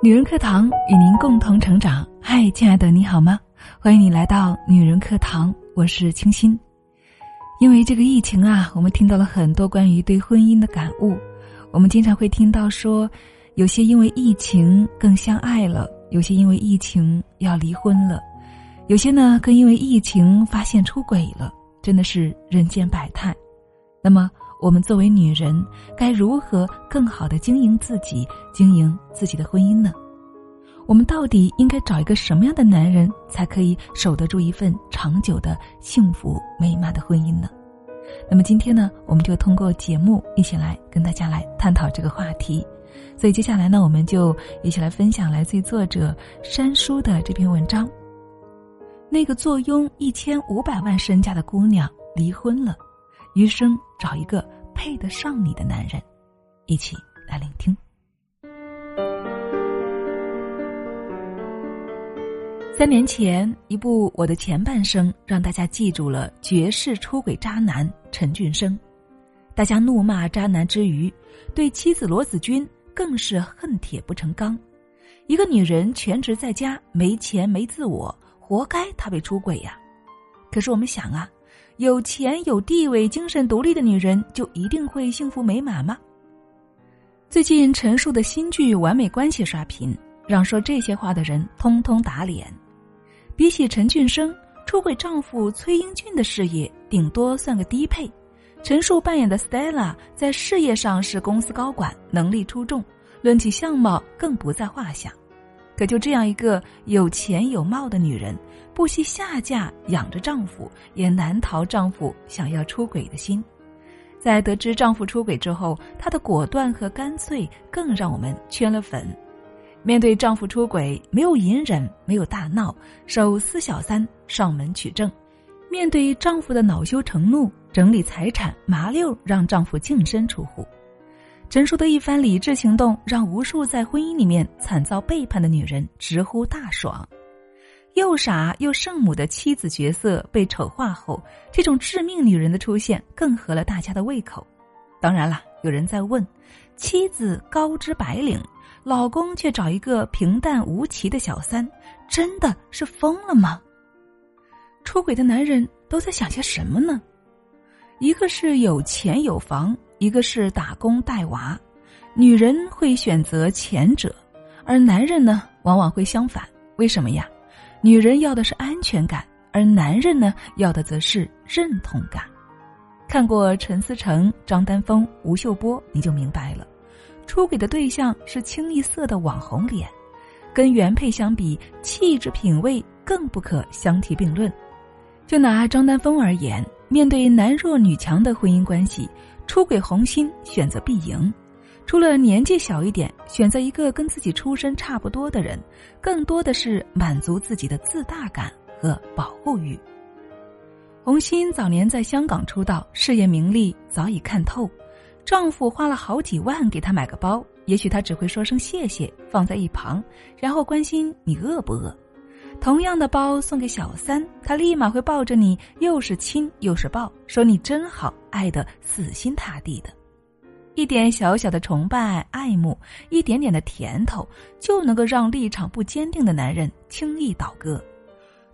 女人课堂与您共同成长。嗨，亲爱的，你好吗？欢迎你来到女人课堂，我是清新。因为这个疫情啊，我们听到了很多关于对婚姻的感悟。我们经常会听到说，有些因为疫情更相爱了，有些因为疫情要离婚了，有些呢更因为疫情发现出轨了，真的是人间百态。那么，我们作为女人，该如何更好的经营自己、经营自己的婚姻呢？我们到底应该找一个什么样的男人，才可以守得住一份长久的幸福美满的婚姻呢？那么今天呢，我们就通过节目一起来跟大家来探讨这个话题。所以接下来呢，我们就一起来分享来自于作者山书的这篇文章。那个坐拥一千五百万身家的姑娘离婚了。余生找一个配得上你的男人，一起来聆听。三年前，一部《我的前半生》让大家记住了绝世出轨渣男陈俊生。大家怒骂渣男之余，对妻子罗子君更是恨铁不成钢。一个女人全职在家，没钱没自我，活该她被出轨呀！可是我们想啊。有钱有地位、精神独立的女人就一定会幸福美满吗？最近陈数的新剧《完美关系》刷屏，让说这些话的人通通打脸。比起陈俊生出轨丈夫崔英俊的事业，顶多算个低配。陈数扮演的 Stella 在事业上是公司高管，能力出众，论起相貌更不在话下。可就这样一个有钱有貌的女人。不惜下嫁养着丈夫，也难逃丈夫想要出轨的心。在得知丈夫出轨之后，她的果断和干脆更让我们圈了粉。面对丈夫出轨，没有隐忍，没有大闹，手撕小三上门取证；面对丈夫的恼羞成怒，整理财产，麻溜让丈夫净身出户。陈述的一番理智行动，让无数在婚姻里面惨遭背叛的女人直呼大爽。又傻又圣母的妻子角色被丑化后，这种致命女人的出现更合了大家的胃口。当然了，有人在问：妻子高知白领，老公却找一个平淡无奇的小三，真的是疯了吗？出轨的男人都在想些什么呢？一个是有钱有房，一个是打工带娃。女人会选择前者，而男人呢，往往会相反。为什么呀？女人要的是安全感，而男人呢要的则是认同感。看过陈思诚、张丹峰、吴秀波，你就明白了，出轨的对象是清一色的网红脸，跟原配相比，气质品味更不可相提并论。就拿张丹峰而言，面对男弱女强的婚姻关系，出轨红心选择必赢。除了年纪小一点，选择一个跟自己出身差不多的人，更多的是满足自己的自大感和保护欲。红心早年在香港出道，事业名利早已看透，丈夫花了好几万给她买个包，也许她只会说声谢谢，放在一旁，然后关心你饿不饿。同样的包送给小三，她立马会抱着你，又是亲又是抱，说你真好，爱得死心塌地的。一点小小的崇拜、爱慕，一点点的甜头，就能够让立场不坚定的男人轻易倒戈。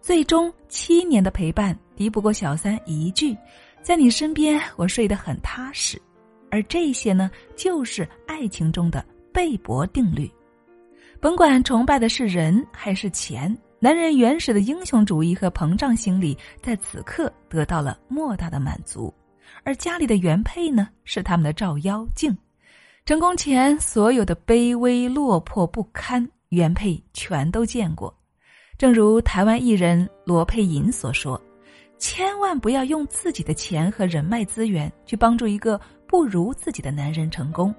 最终，七年的陪伴敌不过小三一句：“在你身边，我睡得很踏实。”而这些呢，就是爱情中的贝博定律。甭管崇拜的是人还是钱，男人原始的英雄主义和膨胀心理在此刻得到了莫大的满足。而家里的原配呢，是他们的照妖镜。成功前所有的卑微、落魄不堪，原配全都见过。正如台湾艺人罗佩颖所说：“千万不要用自己的钱和人脉资源去帮助一个不如自己的男人成功。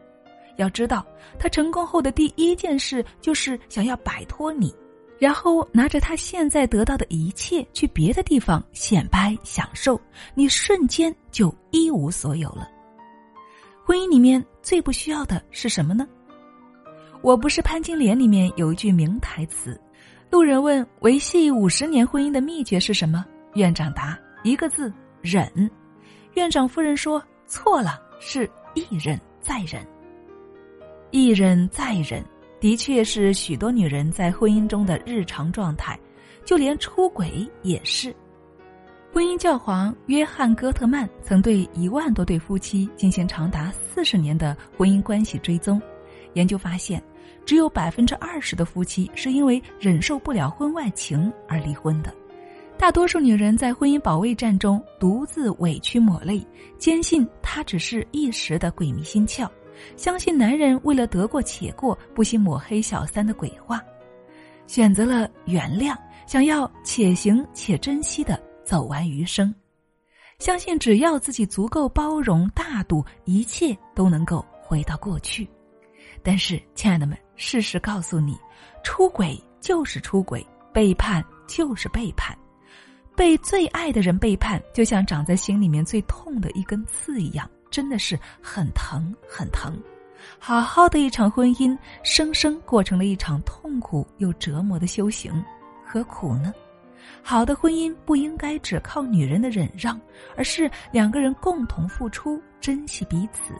要知道，他成功后的第一件事就是想要摆脱你。”然后拿着他现在得到的一切去别的地方显摆享受，你瞬间就一无所有了。婚姻里面最不需要的是什么呢？我不是潘金莲里面有一句名台词，路人问维系五十年婚姻的秘诀是什么？院长答一个字忍。院长夫人说错了，是一忍再忍，一忍再忍。的确是许多女人在婚姻中的日常状态，就连出轨也是。婚姻教皇约翰·戈特曼曾对一万多对夫妻进行长达四十年的婚姻关系追踪，研究发现，只有百分之二十的夫妻是因为忍受不了婚外情而离婚的。大多数女人在婚姻保卫战中独自委屈抹泪，坚信他只是一时的鬼迷心窍，相信男人为了得过且过，不惜抹黑小三的鬼话，选择了原谅，想要且行且珍惜的。走完余生，相信只要自己足够包容大度，一切都能够回到过去。但是，亲爱的们，事实告诉你，出轨就是出轨，背叛就是背叛。被最爱的人背叛，就像长在心里面最痛的一根刺一样，真的是很疼很疼。好好的一场婚姻，生生过成了一场痛苦又折磨的修行，何苦呢？好的婚姻不应该只靠女人的忍让，而是两个人共同付出，珍惜彼此。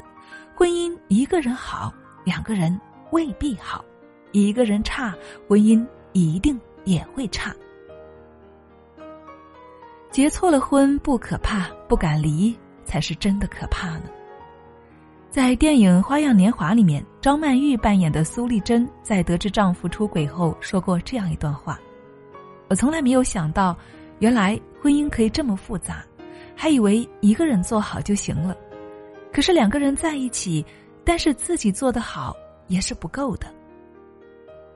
婚姻一个人好，两个人未必好；一个人差，婚姻一定也会差。结错了婚不可怕，不敢离才是真的可怕呢。在电影《花样年华》里面，张曼玉扮演的苏丽珍在得知丈夫出轨后说过这样一段话。我从来没有想到，原来婚姻可以这么复杂，还以为一个人做好就行了。可是两个人在一起，但是自己做得好也是不够的。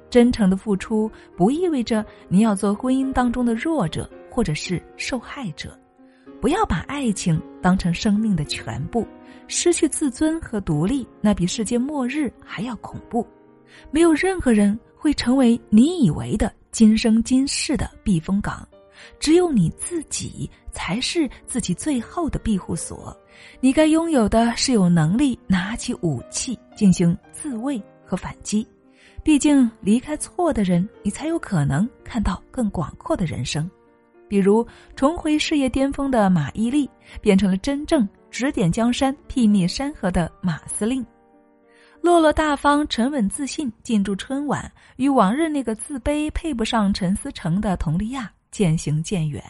真诚的付出不意味着你要做婚姻当中的弱者或者是受害者，不要把爱情当成生命的全部，失去自尊和独立，那比世界末日还要恐怖。没有任何人会成为你以为的。今生今世的避风港，只有你自己才是自己最后的庇护所。你该拥有的是有能力拿起武器进行自卫和反击。毕竟离开错的人，你才有可能看到更广阔的人生。比如重回事业巅峰的马伊琍，变成了真正指点江山、睥睨山河的马司令。落落大方、沉稳自信，进驻春晚，与往日那个自卑、配不上陈思诚的佟丽娅渐行渐远。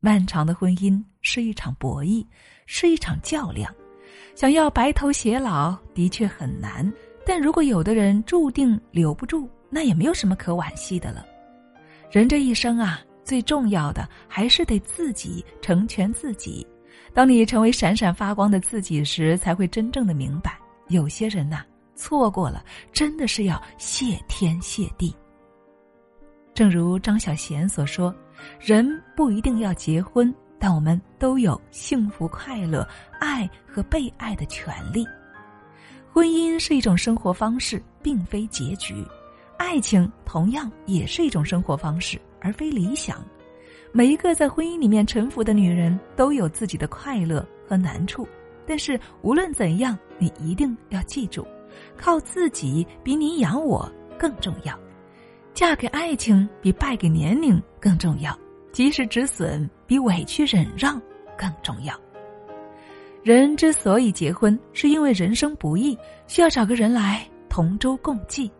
漫长的婚姻是一场博弈，是一场较量。想要白头偕老的确很难，但如果有的人注定留不住，那也没有什么可惋惜的了。人这一生啊，最重要的还是得自己成全自己。当你成为闪闪发光的自己时，才会真正的明白。有些人呐，错过了，真的是要谢天谢地。正如张小娴所说：“人不一定要结婚，但我们都有幸福、快乐、爱和被爱的权利。婚姻是一种生活方式，并非结局；爱情同样也是一种生活方式，而非理想。每一个在婚姻里面沉浮的女人，都有自己的快乐和难处。”但是无论怎样，你一定要记住，靠自己比你养我更重要，嫁给爱情比败给年龄更重要，及时止损比委屈忍让更重要。人之所以结婚，是因为人生不易，需要找个人来同舟共济。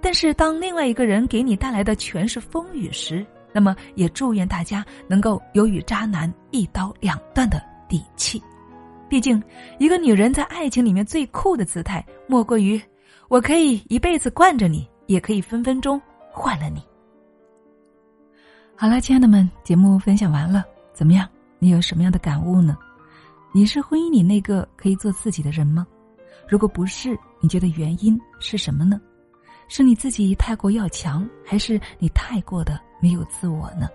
但是当另外一个人给你带来的全是风雨时，那么也祝愿大家能够有与渣男一刀两断的底气。毕竟，一个女人在爱情里面最酷的姿态，莫过于我可以一辈子惯着你，也可以分分钟换了你。好了，亲爱的们，节目分享完了，怎么样？你有什么样的感悟呢？你是婚姻里那个可以做自己的人吗？如果不是，你觉得原因是什么呢？是你自己太过要强，还是你太过的没有自我呢？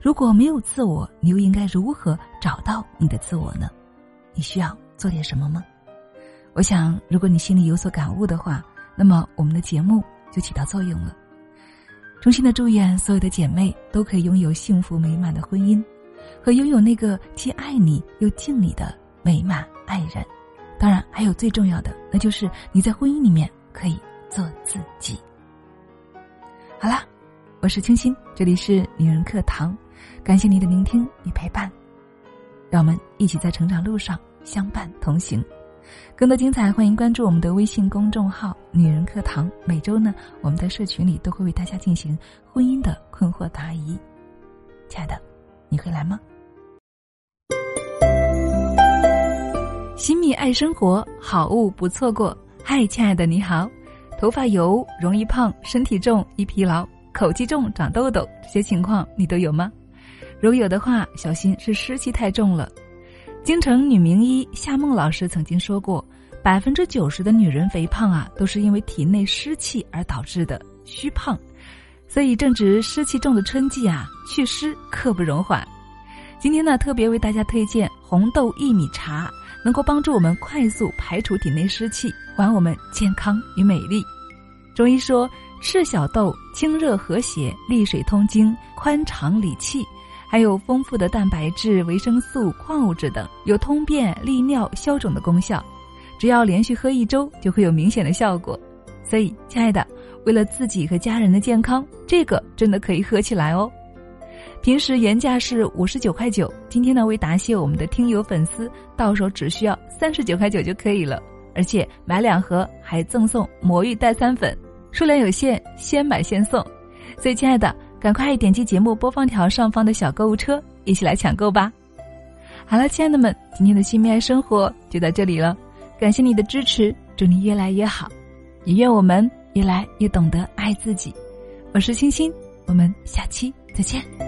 如果没有自我，你又应该如何找到你的自我呢？你需要做点什么吗？我想，如果你心里有所感悟的话，那么我们的节目就起到作用了。衷心的祝愿所有的姐妹都可以拥有幸福美满的婚姻，和拥有那个既爱你又敬你的美满爱人。当然，还有最重要的，那就是你在婚姻里面可以做自己。好啦，我是清新，这里是女人课堂，感谢你的聆听与陪伴，让我们一起在成长路上。相伴同行，更多精彩，欢迎关注我们的微信公众号“女人课堂”。每周呢，我们在社群里都会为大家进行婚姻的困惑答疑。亲爱的，你会来吗？新蜜爱生活，好物不错过。嗨，亲爱的，你好。头发油、容易胖、身体重、易疲劳、口气重、长痘痘，这些情况你都有吗？如有的话，小心是湿气太重了。京城女名医夏梦老师曾经说过，百分之九十的女人肥胖啊，都是因为体内湿气而导致的虚胖。所以正值湿气重的春季啊，祛湿刻不容缓。今天呢，特别为大家推荐红豆薏米茶，能够帮助我们快速排除体内湿气，还我们健康与美丽。中医说，赤小豆清热和血，利水通经，宽肠理气。还有丰富的蛋白质、维生素、矿物质等，有通便、利尿、消肿的功效。只要连续喝一周，就会有明显的效果。所以，亲爱的，为了自己和家人的健康，这个真的可以喝起来哦。平时原价是五十九块九，今天呢，为答谢我们的听友粉丝，到手只需要三十九块九就可以了。而且买两盒还赠送魔芋代餐粉，数量有限，先买先送。所以，亲爱的。赶快点击节目播放条上方的小购物车，一起来抢购吧！好了，亲爱的们，今天的新蜜爱生活就到这里了，感谢你的支持，祝你越来越好，也愿我们越来越懂得爱自己。我是星星，我们下期再见。